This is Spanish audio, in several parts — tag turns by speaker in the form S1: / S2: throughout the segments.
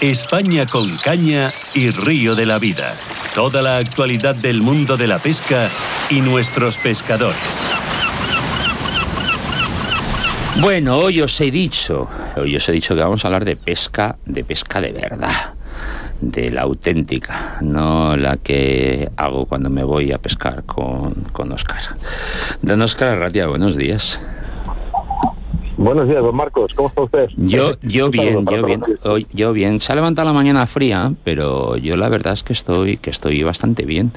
S1: España con caña y río de la vida. Toda la actualidad del mundo de la pesca y nuestros pescadores.
S2: Bueno, hoy os he dicho, hoy os he dicho que vamos a hablar de pesca, de pesca de verdad, de la auténtica, no la que hago cuando me voy a pescar con, con Oscar. Don Oscar Arratia, buenos días.
S3: Buenos días, don Marcos. ¿Cómo está usted?
S2: Yo, yo bien, yo bien. yo bien. Se ha levantado la mañana fría, pero yo la verdad es que estoy, que estoy bastante bien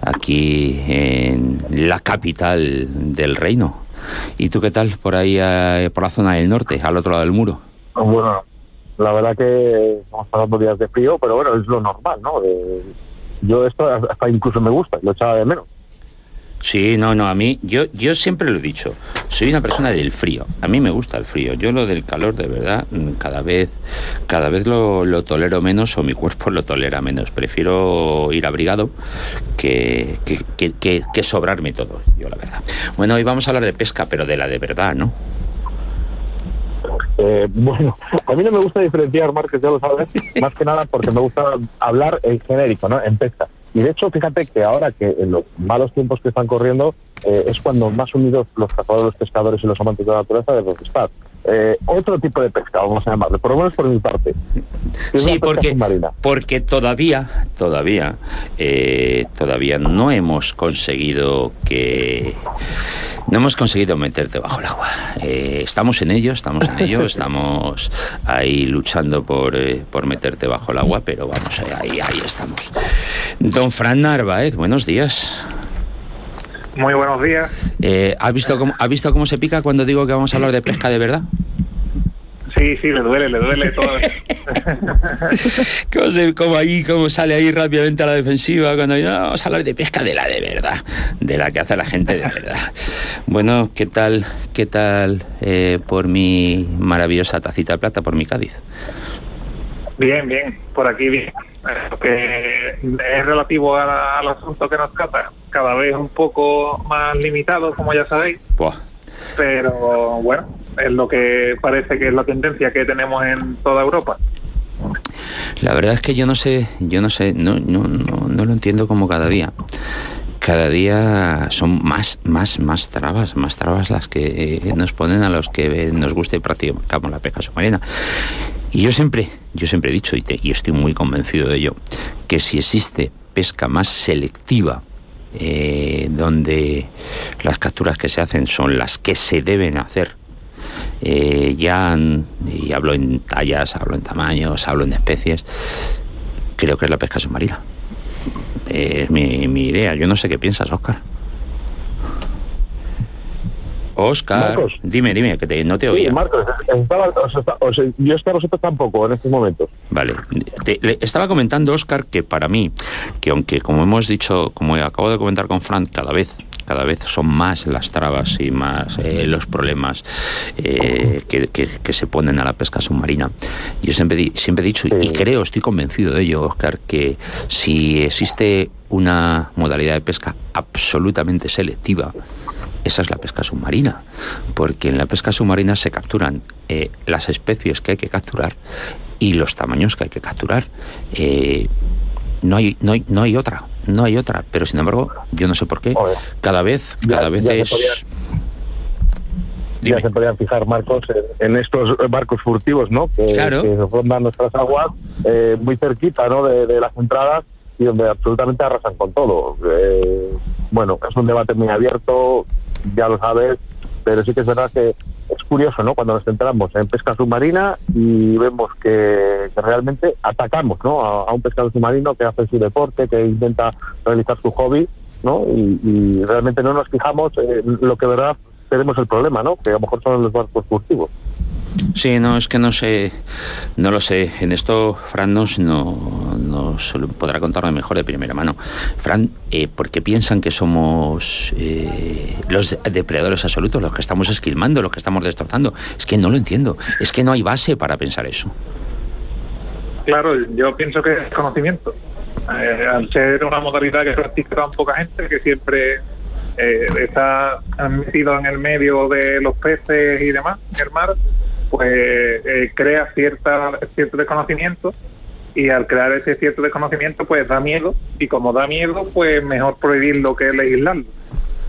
S2: aquí en la capital del reino. ¿Y tú qué tal por ahí, eh, por la zona del norte, al otro lado del muro?
S3: Bueno, la verdad que estamos pasando días de frío, pero bueno, es lo normal, ¿no? yo esto hasta incluso me gusta, lo echaba de menos.
S2: Sí, no, no, a mí, yo, yo siempre lo he dicho, soy una persona del frío, a mí me gusta el frío, yo lo del calor de verdad mm, cada vez, cada vez lo, tolero menos o mi cuerpo lo tolera menos, prefiero ir abrigado que, que, que, que, sobrarme todo, yo la verdad. Bueno, hoy vamos a hablar de pesca, pero de la de verdad, ¿no?
S3: Eh, bueno, a mí no me gusta diferenciar, Marques, ya lo sabes, más que nada porque me gusta hablar en genérico, ¿no? En pesca. Y de hecho, fíjate que ahora que en los malos tiempos que están corriendo eh, es cuando más unidos los cazadores, los pescadores y los amantes de la naturaleza deben estar. Eh, otro tipo de pesca, vamos a llamarlo, por lo menos por mi parte.
S2: Sí, porque, porque todavía, todavía, eh, todavía no hemos conseguido que no hemos conseguido meterte bajo el agua. estamos en ello, estamos en ello, estamos ahí luchando por, por meterte bajo el agua, pero vamos, ahí, ahí estamos. Don Fran Narváez, buenos días.
S4: Muy buenos días.
S2: Eh, ¿ha, visto cómo, ¿Ha visto cómo se pica cuando digo que vamos a hablar de pesca de verdad?
S4: Sí, sí, le duele, le duele todo.
S2: ¿Cómo, ahí, cómo sale ahí rápidamente a la defensiva cuando vamos a hablar de pesca de la de verdad, de la que hace la gente de verdad. Bueno, ¿qué tal, qué tal eh, por mi maravillosa tacita de plata, por mi Cádiz?
S4: Bien, bien, por aquí bien. Que es relativo al asunto que nos trata, cada vez un poco más limitado, como ya sabéis. Pero bueno, es lo que parece que es la tendencia que tenemos en toda Europa.
S2: La verdad es que yo no sé, yo no sé, no, no, no, no lo entiendo como cada día cada día son más, más, más trabas, más trabas las que nos ponen a los que nos guste practicamos la pesca submarina. Y yo siempre, yo siempre he dicho, y, y estoy muy convencido de ello, que si existe pesca más selectiva, eh, donde las capturas que se hacen son las que se deben hacer, eh, ya, y hablo en tallas, hablo en tamaños, hablo en especies, creo que es la pesca submarina es mi, mi idea. Yo no sé qué piensas, Oscar. Oscar, dime, dime, que no te oía.
S3: Marcos, yo estaba vosotros tampoco en estos momentos.
S2: Vale, estaba comentando, Oscar, que para mí, que aunque como hemos dicho, como acabo de comentar con Frank, cada vez cada vez son más las trabas y más eh, los problemas eh, que, se ponen a la pesca submarina. Yo siempre, siempre he dicho, y creo, estoy convencido de ello, Oscar, que si existe una modalidad de pesca absolutamente selectiva, esa es la pesca submarina, porque en la pesca submarina se capturan eh, las especies que hay que capturar y los tamaños que hay que capturar. no, hay, no, hay, no hay otra no hay otra, pero sin embargo, yo no sé por qué, cada vez, cada vez es...
S3: ya se podían fijar, Marcos, en, estos barcos furtivos, ¿no? Que, claro. que rondan nuestras aguas eh, muy cerquita, ¿no? De, las entradas y donde absolutamente arrasan con todo. Eh, bueno, es un debate muy abierto, ya lo sabes, pero sí que es verdad que curioso, ¿no? Cuando nos centramos en pesca submarina y vemos que, realmente atacamos, ¿no? A, un pescador submarino que hace su deporte, que intenta realizar su hobby, ¿no? Y, realmente no nos fijamos en lo que verdad tenemos el problema, ¿no? Que a lo mejor son los barcos furtivos.
S2: Sí, no, es que no sé, no lo sé. En esto Fran nos, no, nos podrá contar mejor de primera mano. Fran, eh, ¿por qué piensan que somos eh, los depredadores absolutos, los que estamos esquilmando, los que estamos destrozando? Es que no lo entiendo. Es que no hay base para pensar eso.
S4: Claro, yo pienso que es conocimiento. Eh, al ser una modalidad que practica tan poca gente, que siempre eh, está metido en el medio de los peces y demás, en el mar, pues eh, crea cierta, cierto desconocimiento y al crear ese cierto desconocimiento pues da miedo y como da miedo pues mejor prohibirlo que legislarlo.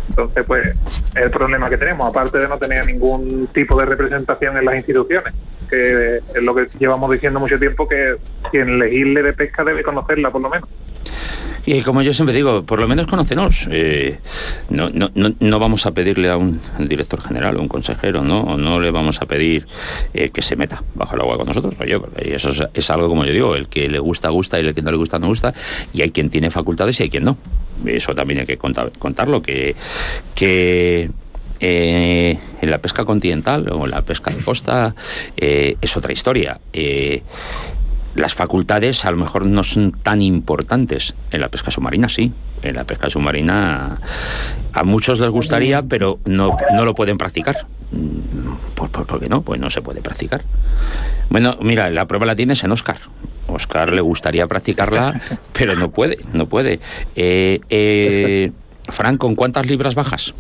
S4: Entonces pues es el problema que tenemos, aparte de no tener ningún tipo de representación en las instituciones, que es lo que llevamos diciendo mucho tiempo que quien legisle de pesca debe conocerla por lo menos.
S2: Y como yo siempre digo, por lo menos conócenos. Eh, no, no, no, vamos a pedirle a un director general o un consejero, ¿no? no le vamos a pedir eh, que se meta bajo el agua con nosotros. Oye, eso es, algo, como yo digo, el que le gusta, gusta y el que no le gusta, no gusta. Y hay quien tiene facultades y hay quien no. Eso también hay que contar, contarlo, que, que eh, en la pesca continental o en la pesca de costa es otra historia las facultades a lo mejor no son tan importantes. En la pesca submarina sí. En la pesca submarina a muchos les gustaría, pero no, no lo pueden practicar. ¿Por, por, qué no? Pues no se puede practicar. Bueno, mira, la prueba la tienes en Oscar. Oscar le gustaría practicarla, pero no puede, no puede. Eh, eh, Frank, ¿con cuántas libras bajas?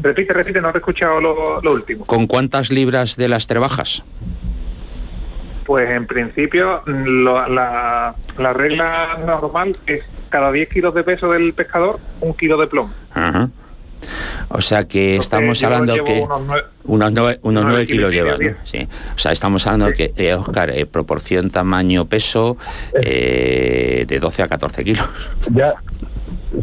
S4: Repite, repite, no he escuchado lo, lo último.
S2: ¿Con cuántas libras de las bajas?
S4: Pues en principio la, regla normal es cada 10 kilos de peso del pescador, un kilo de plomo.
S2: O sea que estamos hablando que unos 9, kilos, llevas, Sí. O sea, estamos hablando que, eh, Oscar, eh, proporción tamaño-peso eh, de 12 a 14 kilos.
S3: Ya.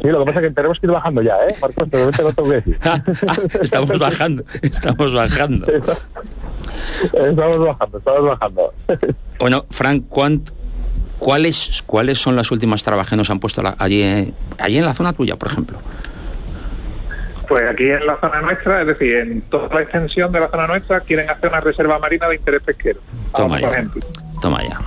S3: Sí, lo que pasa es que tenemos que ir bajando ya, ¿eh? Marcos, pero no tengo que decir.
S2: estamos bajando, estamos bajando.
S3: Estamos bajando, estamos bajando.
S2: Bueno, Frank, ¿cuáles, ¿cuáles son las últimas trabas que nos han puesto allí, allí en la zona tuya, por ejemplo?
S4: Pues aquí en la zona nuestra, es decir, en toda la extensión de la zona nuestra, quieren hacer una reserva marina de interés pesquero.
S2: Toma ya. Toma ya.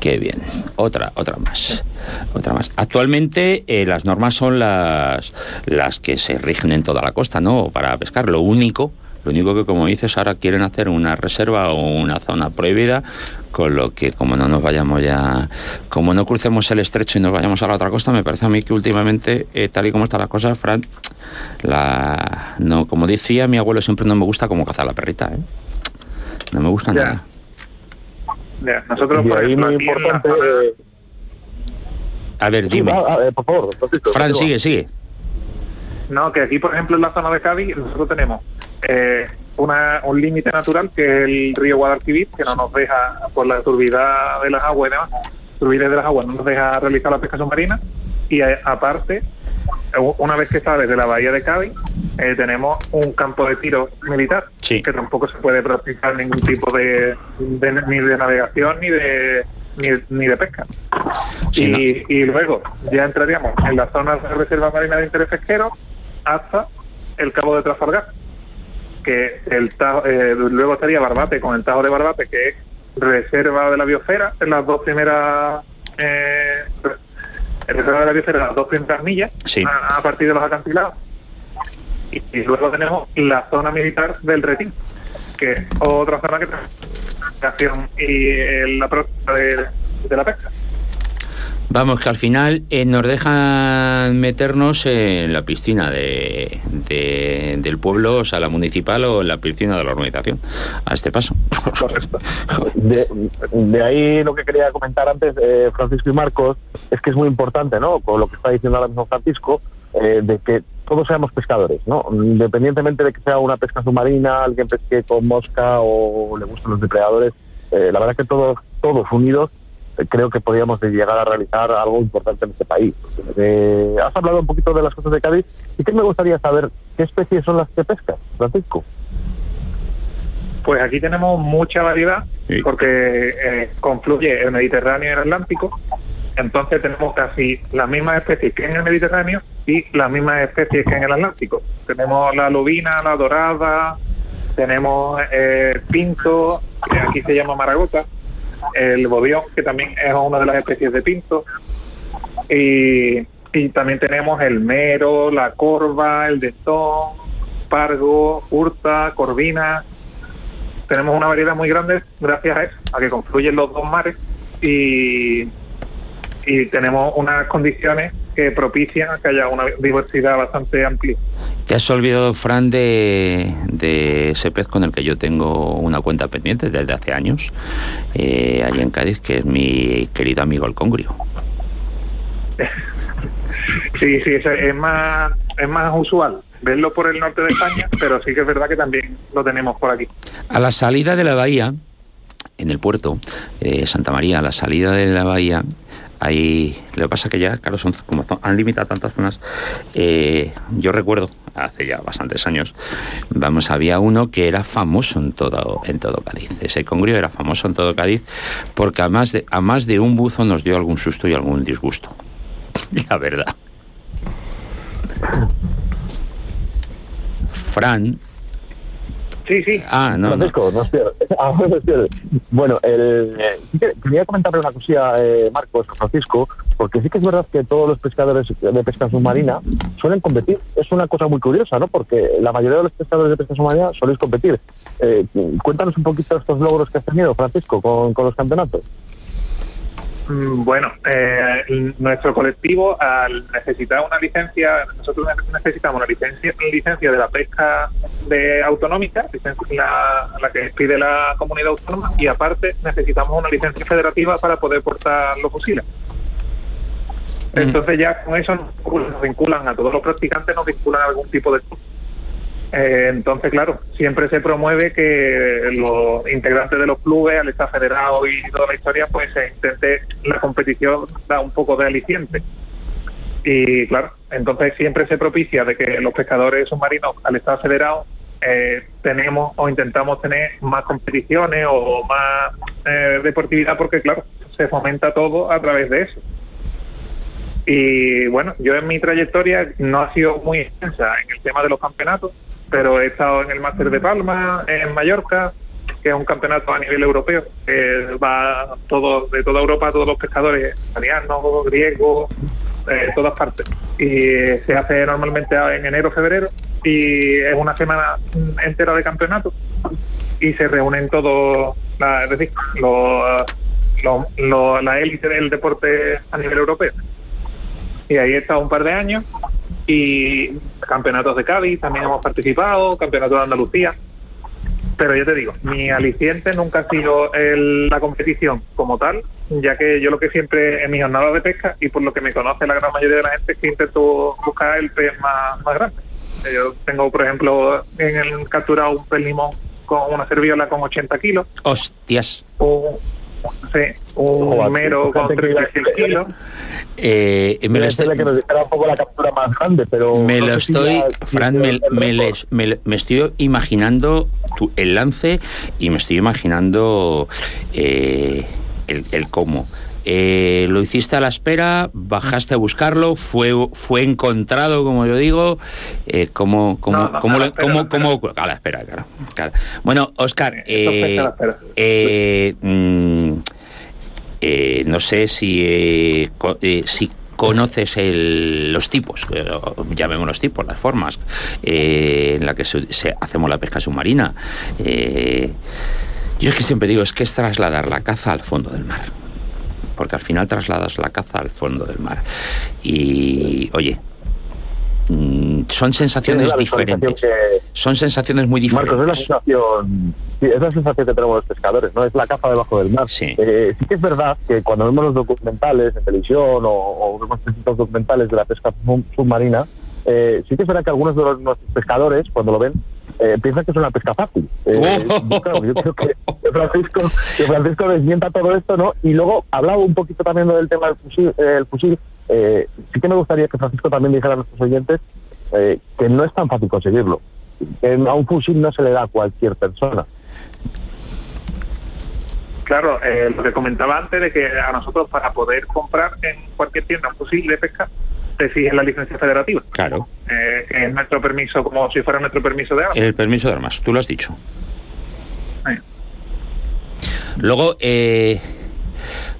S2: Qué bien. Otra, otra más. Otra más. Actualmente eh, las normas son las, las que se rigen en toda la costa, ¿no? Para pescar. Lo único lo único que, como dices, ahora quieren hacer una reserva o una zona prohibida, con lo que, como no nos vayamos ya, como no crucemos el estrecho y nos vayamos a la otra costa, me parece a mí que últimamente, eh, tal y como están las cosas, Fran, la, no, como decía mi abuelo, siempre no me gusta como cazar la perrita, ¿eh? No me gusta nada.
S4: nosotros, por ahí muy importante.
S2: A ver, dime.
S3: por favor,
S2: Fran, sigue, sigue.
S4: No, que aquí, por ejemplo, en la zona de Cádiz, nosotros tenemos eh, una, un límite natural que es el río Guadalquivir, que no nos deja, por la turbidez de las aguas y demás, turbidez de las aguas no nos deja realizar la pesca submarina. Y eh, aparte, una vez que sales de la bahía de Cádiz, eh, tenemos un campo de tiro militar, que tampoco se puede practicar ningún tipo de, ni de navegación ni de ni, de pesca. y, y, luego ya entraríamos en la zona de reserva marina de interés pesquero hasta el cabo de Trafalgar que el eh, luego estaría Barbate con el Tajo de Barbate, que es reserva de la biosfera en las dos primeras eh, reserva de la biosfera las dos primeras millas a, partir de los acantilados. Y, luego tenemos la zona militar del Retín que es otra zona que tenemos y la próxima de la pesca
S2: Vamos, que al final eh, nos dejan meternos en la piscina de, del pueblo, o sea, la municipal o en la piscina de la organización, a este paso.
S3: De, ahí lo que quería comentar antes, eh, Francisco y Marcos, es que es muy importante, ¿no? Con lo que está diciendo ahora mismo Francisco, eh, de que todos seamos pescadores, ¿no? Independientemente de que sea una pesca submarina, alguien pesque con mosca o le gustan los depredadores, la verdad es que todos, todos unidos creo que podríamos llegar a realizar algo importante en este país. Eh, has hablado un poquito de las cosas de Cádiz y que me gustaría saber qué especies son las que pescas, Francisco.
S4: Pues aquí tenemos mucha variedad porque eh, confluye el Mediterráneo y el Atlántico. Entonces tenemos casi las mismas especies que en el Mediterráneo y las mismas especies que en el Atlántico. Tenemos la lubina, la dorada, tenemos eh, pinto, que aquí se llama maragota, el bobión, que también es una de las especies de pinto, y, también tenemos el mero, la corva, el dentón, pargo, hurta, corvina. Tenemos una variedad muy grande gracias a eso, a que confluyen los dos mares y, y tenemos unas condiciones que propician que haya una diversidad bastante amplia.
S2: Te has olvidado, Fran, de, de, ese pez con el que yo tengo una cuenta pendiente desde hace años, eh, allí en Cádiz, que es mi querido amigo el congrio.
S4: Sí, sí, es más, es más usual verlo por el norte de España, pero sí que es verdad que también lo tenemos por aquí.
S2: A la salida de la bahía, en el puerto de Santa María, a la salida de la bahía, hay, lo que pasa que ya, claro, son, como han limitado tantas zonas, eh, yo recuerdo, hace ya bastantes años, vamos, había uno que era famoso en todo, en todo Cádiz. Ese congrio era famoso en todo Cádiz porque a más de, a más de un buzo nos dio algún susto y algún disgusto. La verdad. Fran.
S3: Sí, sí. Ah, no. Francisco, no, ah, Bueno, el, quería comentarle una cosilla, eh, Marcos, Francisco, porque sí que es verdad que todos los pescadores de pesca submarina suelen competir. Es una cosa muy curiosa, ¿no? Porque la mayoría de los pescadores de pesca submarina suelen competir. Eh, cuéntanos un poquito estos logros que has tenido, Francisco, con, con los campeonatos.
S4: Mm, bueno, eh, nuestro colectivo, al necesitar una licencia, nosotros necesitamos una licencia, licencia de la pesca de autonómica, la, la que pide la comunidad autónoma, y aparte necesitamos una licencia federativa para poder portar los fusiles. Entonces ya con eso nos vinculan a todos los practicantes, nos vinculan a algún tipo de eh, entonces, claro, siempre se promueve que los integrantes de los clubes, al estar federado y toda la historia, pues se intente la competición da un poco de aliciente. Y claro, entonces siempre se propicia de que los pescadores submarinos, al estar federados, eh, tenemos o intentamos tener más competiciones o más eh, deportividad porque claro, se fomenta todo a través de eso. Y bueno, yo en mi trayectoria no ha sido muy extensa en el tema de los campeonatos, pero he estado en el Máster de Palma, en Mallorca, que es un campeonato a nivel europeo, que va todo de toda Europa, todos los pescadores italianos, griegos, de todas partes. Y se hace normalmente en enero, febrero, y es una semana entera de campeonato. Y se reúnen todos, es decir, la élite del deporte a nivel europeo. Y ahí he estado un par de años y campeonatos de Cádiz también hemos participado, campeonatos de Andalucía. Pero yo te digo, mi aliciente nunca ha sido la competición como tal, ya que yo lo que siempre en mis jornadas de pesca y por lo que me conoce la gran mayoría de la gente es que intento buscar el pez más, más grande. Yo tengo, por ejemplo, en el capturado un pez limón con una serviola con 80 kilos.
S2: Hostias.
S4: Un mero con 30 kilos.
S2: Eh, me lo estoy, que nos un poco la captura más grande, pero me lo estoy, Fran, me, me, estoy imaginando tu, el lance y me estoy imaginando eh, el, el cómo. Eh, lo hiciste a la espera, bajaste a buscarlo, fue, fue encontrado, como yo digo. Eh, ¿Cómo, cómo, cómo, a la espera, claro, Bueno, Oscar, eh, eh, mm, eh, no sé si, si conoces el, los tipos, llamemos los tipos, las formas en la que se, hacemos la pesca submarina. yo es que siempre digo, es que es trasladar la caza al fondo del mar porque al final trasladas la caza al fondo del mar. Y, oye, mm, son sensaciones diferentes. Son sensaciones muy diferentes.
S3: Marcos, es la sensación, es la sensación que tenemos los pescadores, ¿no? Es la caza debajo del mar. Sí. Eh, sí que es verdad que cuando vemos los documentales en televisión o, vemos distintos documentales de la pesca submarina, eh, sí que es verdad que algunos de los pescadores, cuando lo ven, eh, piensan que es una pesca fácil. Eh, oh. yo creo que, Francisco, que Francisco desmienta todo esto, ¿no? Y luego hablaba un poquito también del tema del fusil. el fusil. Eh, sí que me gustaría que Francisco también dijera a nuestros oyentes eh, que no es tan fácil conseguirlo. Que a un fusil no se le da a cualquier persona.
S4: Claro, eh, lo que comentaba antes de que a nosotros para poder comprar en cualquier tienda un fusil de pesca te exigen la licencia federativa.
S2: Claro.
S4: Eh, es nuestro permiso, como si fuera nuestro permiso de armas.
S2: El permiso de armas, tú lo has dicho. Luego, eh,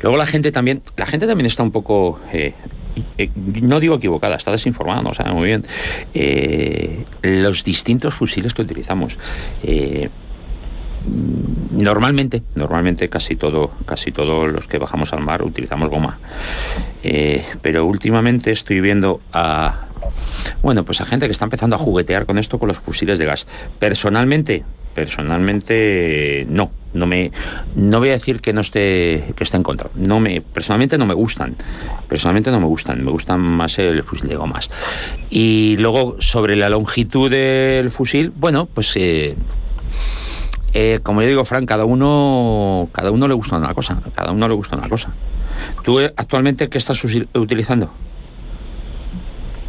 S2: luego la gente también, la gente también está un poco, eh, eh, no digo equivocada, está desinformada, no sabe muy bien los distintos fusiles que utilizamos. Normalmente, normalmente casi todo, casi todos los que bajamos al mar utilizamos goma. pero últimamente estoy viendo a Bueno, pues a gente que está empezando a juguetear con esto, con los fusiles de gas. Personalmente, personalmente no. No me no voy a decir que no esté que esté en contra. No me personalmente no me gustan. Personalmente no me gustan. Me gustan más el fusil de gomas. Y luego sobre la longitud del fusil bueno pues eh, eh, como yo digo Frank cada uno cada uno le gusta una cosa. Cada uno le gusta una cosa. Tú eh, actualmente qué estás utilizando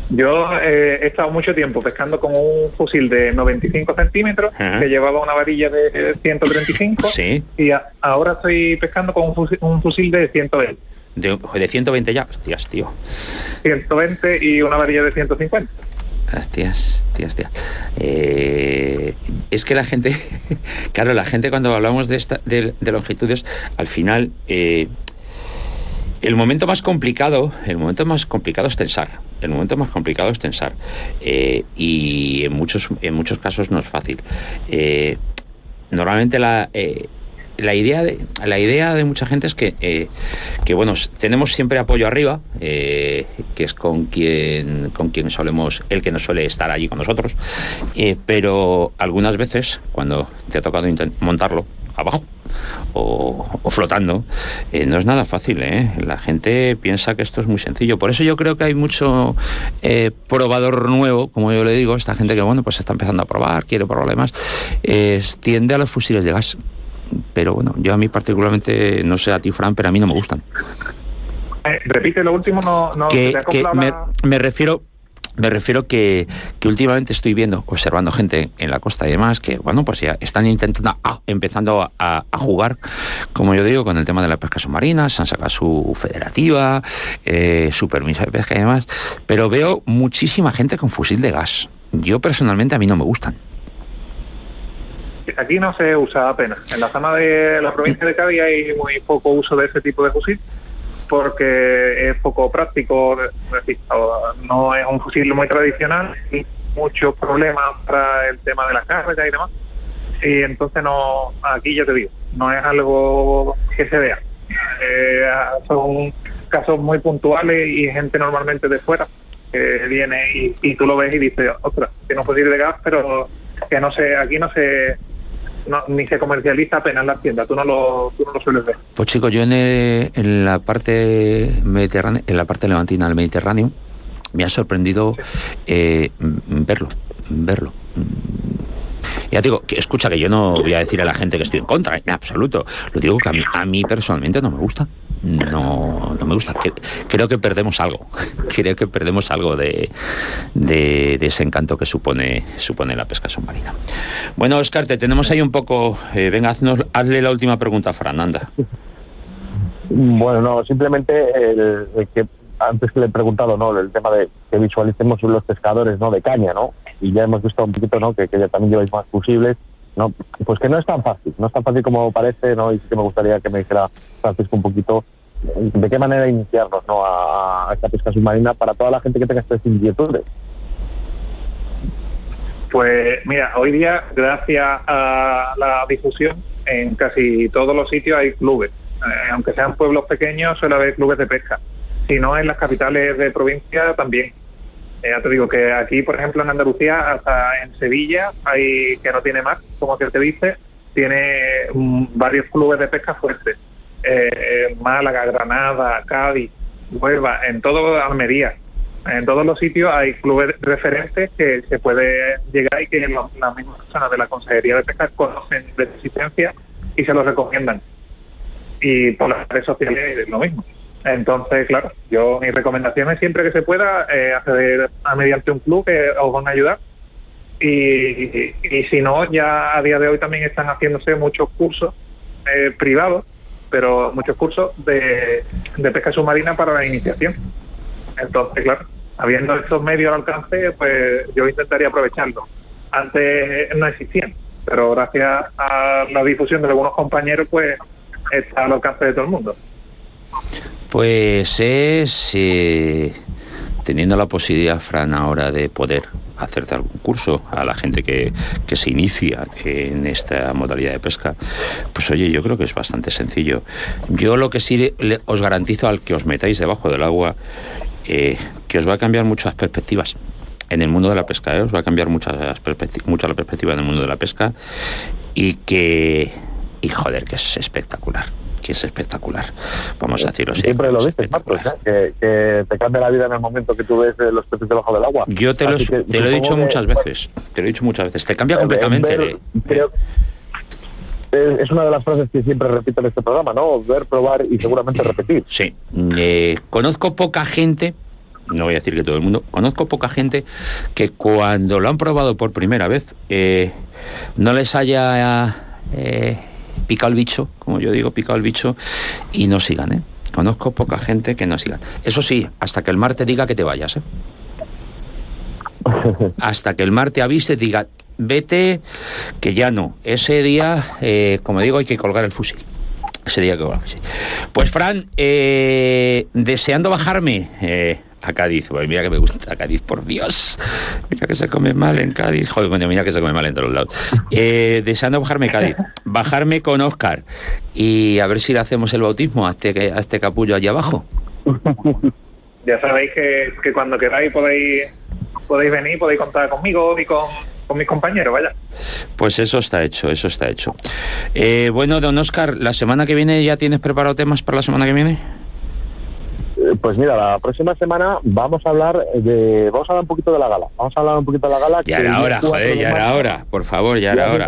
S4: yo eh, he estado mucho tiempo pescando con un fusil de 95 centímetros que llevaba una varilla de 135 y ahora estoy pescando con un fusil, de 120.
S2: De, de 120 ya, hostias, tío.
S4: 120 y una varilla de 150.
S2: Hostias, tías, tías. Eh, es que la gente, claro, la gente cuando hablamos de, esta, de, longitudes, al final, eh, el momento más complicado, el momento más complicado es tensar el momento más complicado es tensar eh, y en muchos, en muchos casos no es fácil. Eh, normalmente la, eh, la, idea de, la idea de mucha gente es que, que bueno, tenemos siempre apoyo arriba, que es con quien, con quien solemos, el que nos suele estar allí con nosotros, pero algunas veces cuando te ha tocado montarlo, abajo o, flotando, eh, no es nada fácil. ¿eh? La gente piensa que esto es muy sencillo. Por eso yo creo que hay mucho eh, probador nuevo, como yo le digo, esta gente que bueno pues está empezando a probar, quiere probar más, tiende a los fusiles de gas. Pero bueno, yo a mí particularmente, no sé a ti, Fran, pero a mí no me gustan.
S4: repite lo último, no, no
S2: que, me refiero me refiero que, que últimamente estoy viendo, observando gente en la costa y demás, que bueno, pues ya están intentando, ah, empezando a, jugar, como yo digo, con el tema de la pesca submarina, se han sacado su federativa, eh, su permiso de pesca y demás, pero veo muchísima gente con fusil de gas. Yo personalmente a mí no me gustan.
S4: Aquí no se usa apenas. En la zona de la provincia de Cádiz hay muy poco uso de ese tipo de fusil porque es poco práctico, no es un fusil muy tradicional y muchos problemas para el tema de la carga y demás. Y entonces no, aquí ya te digo, no es algo que se vea. Eh, son casos muy puntuales y gente normalmente de fuera que viene y, tú lo ves y dices, ostras, tiene un fusil de gas, pero que no sé, aquí no se ni se comercializa apenas en las tiendas, tú no lo, tú no lo sueles ver.
S2: Pues chicos, yo en, en la parte mediterránea, en la parte levantina del Mediterráneo, me ha sorprendido eh, verlo, verlo. Ya digo, que escucha que yo no voy a decir a la gente que estoy en contra, en absoluto. Lo digo que a mí, a mí personalmente no me gusta no, no me gusta. Creo que perdemos algo. Creo que perdemos algo de, de, ese encanto que supone, supone la pesca submarina. Bueno, Oscar, te tenemos ahí un poco. Eh, venga, hazle la última pregunta a Fernanda.
S3: Bueno, no, simplemente que antes que le he preguntado, ¿no? El tema de que visualicemos los pescadores, ¿no? De caña, ¿no? Y ya hemos visto un poquito, ¿no? Que, también lleváis más fusibles no, pues que no es tan fácil, no es tan fácil como parece, ¿no? Y sí que me gustaría que me dijera Francisco un poquito de qué manera iniciarnos ¿no? a, esta pesca submarina para toda la gente que tenga estas inquietudes.
S4: Pues mira, hoy día, gracias a la difusión, en casi todos los sitios hay clubes. Eh, aunque sean pueblos pequeños, suele haber clubes de pesca. Si no, en las capitales de provincia también. Eh, ya te digo que aquí, por ejemplo, en Andalucía, hasta en Sevilla, hay que no tiene más, como que te dice, tiene mm, varios clubes de pesca fuertes. Eh, Málaga, Granada, Cádiz, Huelva, en todo Almería. En todos los sitios hay clubes referentes que se puede llegar y que las mismas personas de la Consejería de Pesca conocen de existencia y se los recomiendan. Y por las redes sociales es lo mismo. Entonces, claro, yo mi recomendación es siempre que se pueda eh, acceder a mediante un club que os van a ayudar. Y, y, si no, ya a día de hoy también están haciéndose muchos cursos eh, privados, pero muchos cursos de, de pesca submarina para la iniciación. Entonces, claro, habiendo estos medios al alcance, pues yo intentaría aprovecharlo. Antes no existían, pero gracias a la difusión de algunos compañeros, pues está al alcance de todo el mundo.
S2: Pues es eh, teniendo la posibilidad, Fran, ahora de poder hacerte algún curso a la gente que, que, se inicia en esta modalidad de pesca, pues oye, yo creo que es bastante sencillo. Yo lo que sí os garantizo al que os metáis debajo del agua, eh, que os va a cambiar muchas perspectivas en el mundo de la pesca, ¿eh? os va a cambiar mucho la perspectiva en el mundo de la pesca y que, joder, que es espectacular que es espectacular. Vamos a decirlo así.
S3: Siempre lo dices, Marcos, ¿eh? que, te cambia la vida en el momento que tú ves eh, los peces debajo del agua.
S2: Yo te, lo, te lo, he dicho muchas veces, te lo he dicho muchas veces, te cambia completamente.
S3: es una de las frases que siempre repito en este programa, ¿no? Ver, probar y seguramente repetir.
S2: Sí. Eh, conozco poca gente, no voy a decir que todo el mundo, conozco poca gente que cuando lo han probado por primera vez no les haya picado el bicho, como yo digo, picado el bicho, y no sigan, ¿eh? Conozco poca gente que no sigan. Eso sí, hasta que el mar te diga que te vayas, ¿eh? Hasta que el mar te avise, diga, vete, que ya no. Ese día, eh, como digo, hay que colgar el fusil. Ese día que colgar el fusil. Pues, Fran, eh, deseando bajarme, eh, a Cádiz. Pues mira que me gusta Cádiz, por Dios. Mira que se come mal en Cádiz. Joder, mira que se come mal en todos lados. Eh, deseando bajarme Cádiz, bajarme con Oscar y a ver si le hacemos el bautismo a este, a este capullo allá abajo.
S4: Ya sabéis que, que cuando queráis podéis, podéis venir, podéis contar conmigo y con, con mis compañeros, vaya.
S2: Pues eso está hecho, eso está hecho. Eh, bueno, don Oscar, ¿la semana que viene ya tienes preparado temas para la semana que viene?
S3: Eh, pues mira, la próxima semana vamos a hablar de, vamos a hablar un poquito de la gala. Vamos a hablar un poquito de la gala.
S2: Ya era hora, joder, ya era hora, por favor, ya era hora.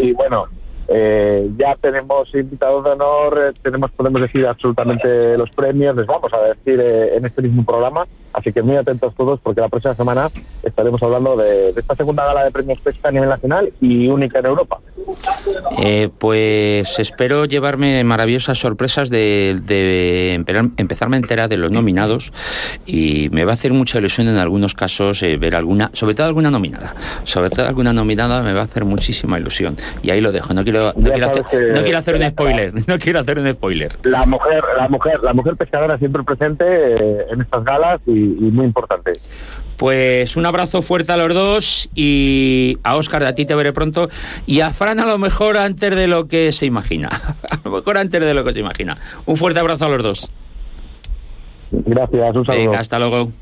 S3: Y bueno, eh, ya tenemos invitados de honor, eh, tenemos, podemos decir absolutamente los premios, les vamos a decir en este mismo programa. Así que muy atentos todos porque la próxima semana estaremos hablando de, esta segunda gala de premios pesca a nivel nacional y única en Europa.
S2: Eh, pues espero llevarme maravillosas sorpresas de, de, empezarme a enterar de los nominados y me va a hacer mucha ilusión en algunos casos eh, ver alguna, sobre todo alguna nominada, sobre todo alguna nominada me va a hacer muchísima ilusión y ahí lo dejo. No quiero, no quiero, hacer, no quiero hacer un spoiler, no quiero hacer un spoiler.
S3: La mujer, la mujer, la mujer pescadora siempre presente eh, en estas galas y y, muy importante.
S2: Pues un abrazo fuerte a los dos y a Óscar, a ti te veré pronto y a Fran a lo mejor antes de lo que se imagina. A lo mejor antes de lo que se imagina. Un fuerte abrazo a los dos.
S3: Gracias, un saludo.
S2: hasta luego.